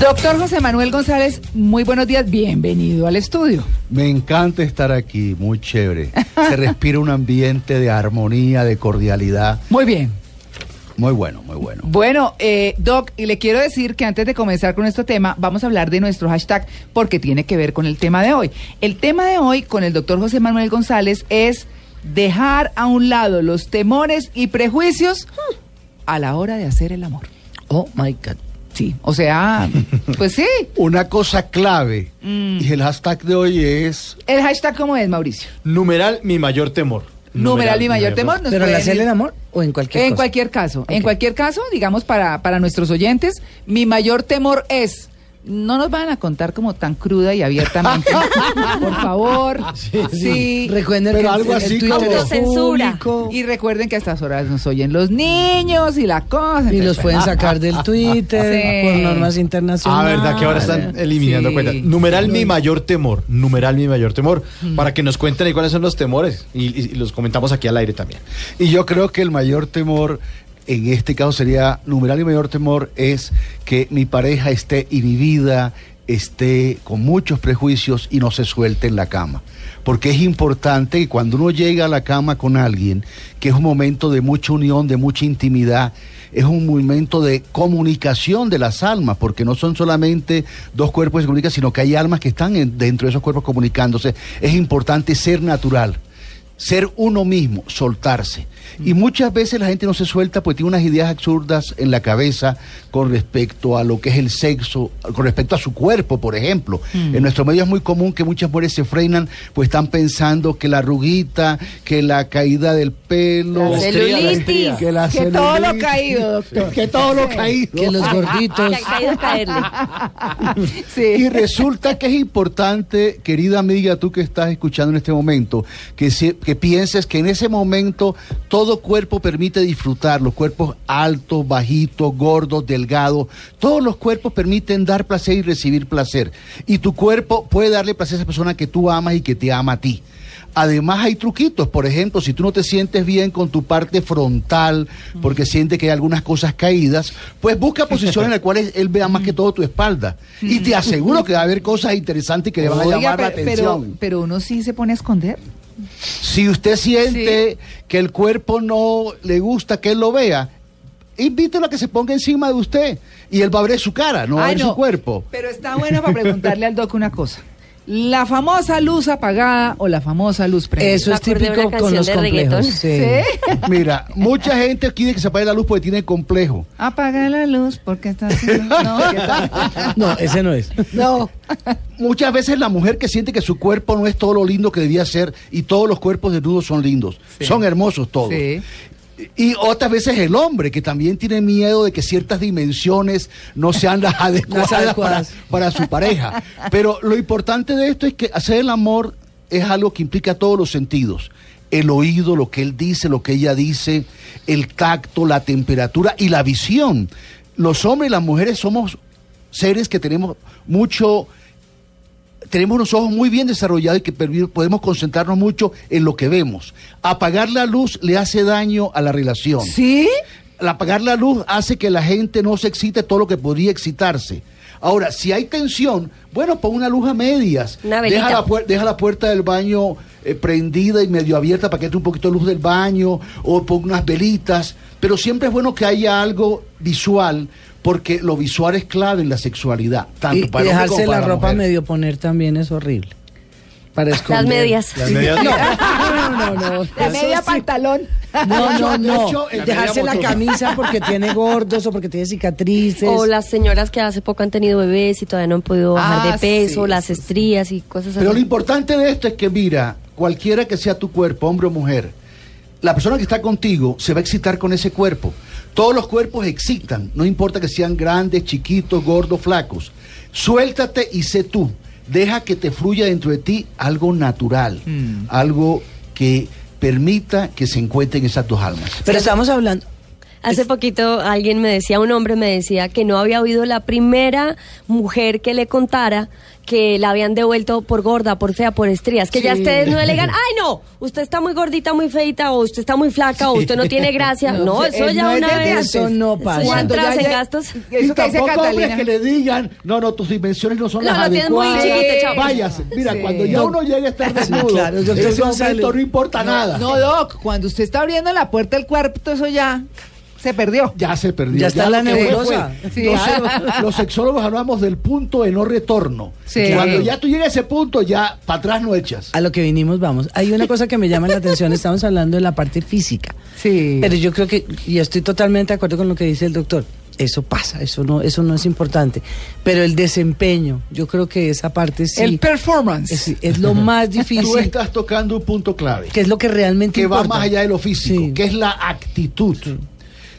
Doctor José Manuel González, muy buenos días, bienvenido al estudio. Me encanta estar aquí, muy chévere. Se respira un ambiente de armonía, de cordialidad. Muy bien. Muy bueno, muy bueno. Bueno, eh, Doc, y le quiero decir que antes de comenzar con este tema, vamos a hablar de nuestro hashtag porque tiene que ver con el tema de hoy. El tema de hoy con el doctor José Manuel González es dejar a un lado los temores y prejuicios a la hora de hacer el amor. Oh my God. Sí, o sea, pues sí. Una cosa clave, y el hashtag de hoy es El hashtag, ¿cómo es, Mauricio? Numeral mi mayor temor. Numeral mi mayor temor. nos ¿Pero pueden hacerle el amor o en cualquier En cosa? cualquier caso, en cualquier caso, digamos para, para nuestros oyentes, mi mayor temor es, no nos van a contar como tan cruda y abiertamente, por favor, sí. Recuerden Pero que algo el así como- Autocensura. público Y recuerden que a estas horas nos oyen los niños y la cosa. y los pueden sacar del Twitter Sí. por normas Ah, internacionales. verdad que ahora están eliminando Sí. cuentas. Numeral mi mayor temor. Numeral mi mayor temor. Para que nos cuenten ahí cuáles son los temores. Y, y- y los comentamos aquí al aire también. Y yo creo que el mayor temor, en este caso sería, numeral y mayor temor, es que mi pareja esté inhibida, esté con muchos prejuicios y no se suelte en la cama. Porque es importante que cuando uno llega a la cama con alguien, que es un momento de mucha unión, de mucha intimidad, es un momento de comunicación de las almas, porque no son solamente dos cuerpos que se comunican, sino que hay almas que están en- dentro de esos cuerpos comunicándose. Es importante ser natural ser uno mismo, soltarse. Y muchas veces la gente no se suelta porque tiene unas ideas absurdas en la cabeza con respecto a lo que es el sexo, con respecto a su cuerpo, por ejemplo. En nuestro medio es muy común que muchas mujeres se frenan, pues están pensando que la arruguita, que la caída del pelo, La celulitis. que, la Que todo lo caído, doctor. Que todo lo caído. Que los gorditos. Que ha caído caerle. Y Sí. resulta que es importante, querida amiga, tú que estás escuchando en este momento, que, se- que pienses que en ese momento todo cuerpo permite disfrutar, los cuerpos altos, bajitos, gordos, delgados, todos los cuerpos permiten dar placer y recibir placer. Y tu cuerpo puede darle placer a esa persona que tú amas y que te ama a ti. Además hay truquitos, por ejemplo, si tú no te sientes bien con tu parte frontal, porque sientes que hay algunas cosas caídas, pues busca posiciones en las cuales él vea más que todo tu espalda. Y te aseguro que va a haber cosas interesantes que le van a Oiga, llamar la pero, atención. pero uno sí se pone a esconder. Si usted siente que el cuerpo no le gusta que él lo vea, invítelo a que se ponga encima de usted y él va a ver su cara, no va a ver no, su cuerpo. Pero está bueno para preguntarle al doc una cosa. La famosa luz apagada o la famosa luz prendida. Eso es típico con los canción de complejos. Sí. Mira, mucha gente quiere que se apague la luz porque tiene complejo. Apaga la luz porque está haciendo... No. No, ese no es. No. Muchas veces la mujer que siente que su cuerpo no es todo lo lindo que debía ser y todos los cuerpos desnudos son lindos, son hermosos todos. Y otras veces el hombre que también tiene miedo de que ciertas dimensiones no sean las adecuadas, para, adecuadas. para su pareja. Pero lo importante de esto es que hacer el amor es algo que implica todos los sentidos. El oído, lo que él dice, lo que ella dice, el tacto, la temperatura y la visión. Los hombres y las mujeres somos seres que tenemos mucho tenemos los ojos muy bien desarrollados y que podemos concentrarnos mucho en lo que vemos. Apagar la luz le hace daño a la relación. ¿Sí? Al apagar la luz hace que la gente no se excite todo lo que podría excitarse. Ahora, si hay tensión, bueno, pon una luz a medias. Una deja, la deja la puerta del baño eh, prendida y medio abierta para que entre un poquito de luz del baño o pon unas velitas. Pero siempre es bueno que haya algo visual porque lo visual es clave en la sexualidad. Tanto Y, y para como dejarse la para ropa mujer. medio poner también es horrible. Para esconder. medias. Las medias. No, no, no. La media sí. pantalón. No, no, no. el- Dejarse la camisa porque tiene gordos o porque tiene cicatrices. O las señoras que hace poco han tenido bebés y todavía no han podido bajar Ah, de peso, sí, las estrías y cosas Pero lo así. importante de esto es que, mira, cualquiera que sea tu cuerpo, hombre o mujer, la persona que está contigo se va a excitar con ese cuerpo. Todos los cuerpos excitan, no importa que sean grandes, chiquitos, gordos, flacos. Suéltate y sé tú. Deja que te fluya dentro de ti algo natural, algo que permita que se encuentren esas dos almas. Pero estamos hablando. Hace poquito alguien me decía, un hombre me decía que no había oído la primera mujer que le contara que la habían devuelto por gorda, por fea, por estrías. Que ya ustedes no le digan, ay no, usted está muy gordita, muy feita, o usted está muy flaca, o usted no tiene gracia. No, No, eso ya no una vez. antes. Eso no pasa. Eso ya ya- en ya- gastos. Eso Y que dice tampoco hombres Catalina. que le digan, no, no, tus dimensiones no son No, las lo tienes muy adecuadas. chiquito. Váyase. Mira, Sí. cuando ya uno llega a estar desnudo, claro, ese González. momento no importa nada. No, Doc, cuando usted está abriendo la puerta del cuarto, eso ya se perdió. Ya se perdió. Ya está la que fue, nebulosa. Sí. Entonces, los sexólogos hablamos del punto de no retorno. Sí. Cuando ya tú llegas a ese punto, ya para atrás no echas. A lo que vinimos, vamos. Hay una cosa que me llama la atención, estamos hablando de la parte física. Sí. Pero yo creo que, y estoy totalmente de acuerdo con lo que dice el doctor, eso pasa, eso no, eso no es importante. Pero el desempeño, yo creo que esa parte sí el performance. es, es lo más Tú difícil, estás tocando un punto clave. que es lo que realmente que va más allá de lo físico, Sí. que es la actitud.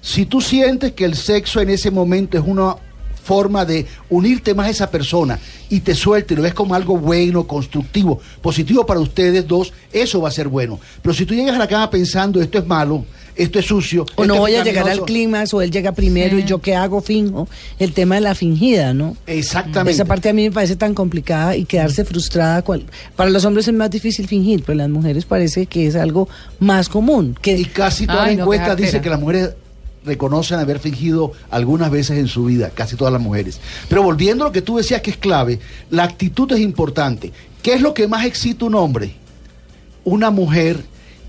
Si tú sientes que el sexo en ese momento es una forma de unirte más a esa persona y te suelte y lo ves como algo bueno, constructivo, positivo para ustedes dos, eso va a ser bueno. Pero si tú llegas a la cama pensando esto es malo, esto es sucio, O esto no voy a llegar al pecaminoso", clímax, o él llega primero Sí. y yo qué hago, finjo. El tema de la fingida, ¿no? Exactamente. Esa parte a mí me parece tan complicada y quedarse frustrada. cual- Para los hombres es más difícil fingir, pero las mujeres parece que es algo más común. Que Y casi Ay, no, encuestas qué dicen jartera. que las mujeres reconocen haber fingido algunas veces en su vida, casi todas las mujeres. Pero volviendo a lo que tú decías que es clave, la actitud es importante. ¿Qué es lo que más excita un hombre? Una mujer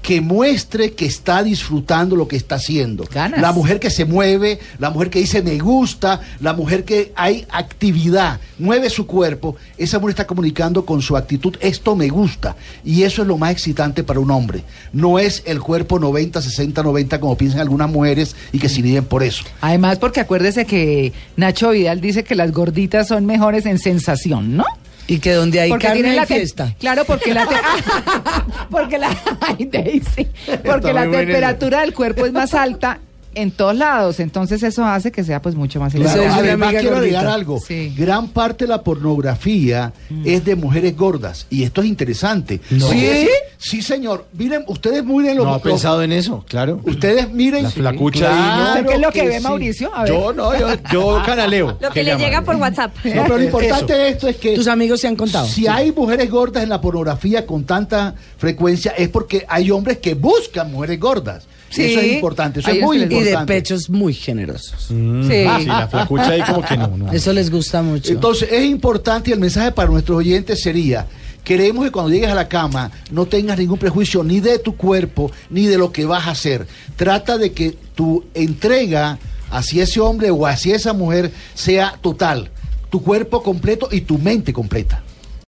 que muestre que está disfrutando lo que está haciendo. Ganas. La mujer que se mueve, la mujer que dice me gusta, la mujer que hay actividad, mueve su cuerpo, esa mujer está comunicando con su actitud, esto me gusta. Y eso es lo más excitante para un hombre. No es el cuerpo 90, 60, 90 como piensan algunas mujeres y que se inhiben por eso. Además, porque acuérdese que Nacho Vidal dice que las gorditas son mejores en sensación, ¿no? Y que donde hay carne tienen hay la fiesta. Claro, porque la te- porque la ay, Daisy, porque la temperatura del cuerpo es más alta en todos lados, entonces eso hace que sea pues mucho más Claro. Además, amiga quiero gordita. agregar algo. Sí. Gran parte de la pornografía es de mujeres gordas. Y esto es interesante. No. ¿Sí? Sí, señor. Miren, ustedes miren los... No ha pensado en eso, claro. Ustedes miren... La flacucha ahí, ¿no? ¿Usted qué es lo que, que ve, sí. Mauricio? A ver. Yo no, yo, yo canaleo. Lo que le llega por WhatsApp. No, pero lo importante de esto es que... Tus amigos se han contado. Si hay mujeres gordas en la pornografía con tanta frecuencia es porque hay hombres que buscan mujeres gordas. Sí. Eso es importante, eso es muy que y de importante. pechos muy generosos. Mm, Sí. sí, la flacucha ahí como que no. no. Eso les gusta mucho. Entonces es importante y el mensaje para nuestros oyentes sería, queremos que cuando llegues a la cama no tengas ningún prejuicio ni de tu cuerpo ni de lo que vas a hacer. Trata de que tu entrega hacia ese hombre o hacia esa mujer sea total, tu cuerpo completo y tu mente completa.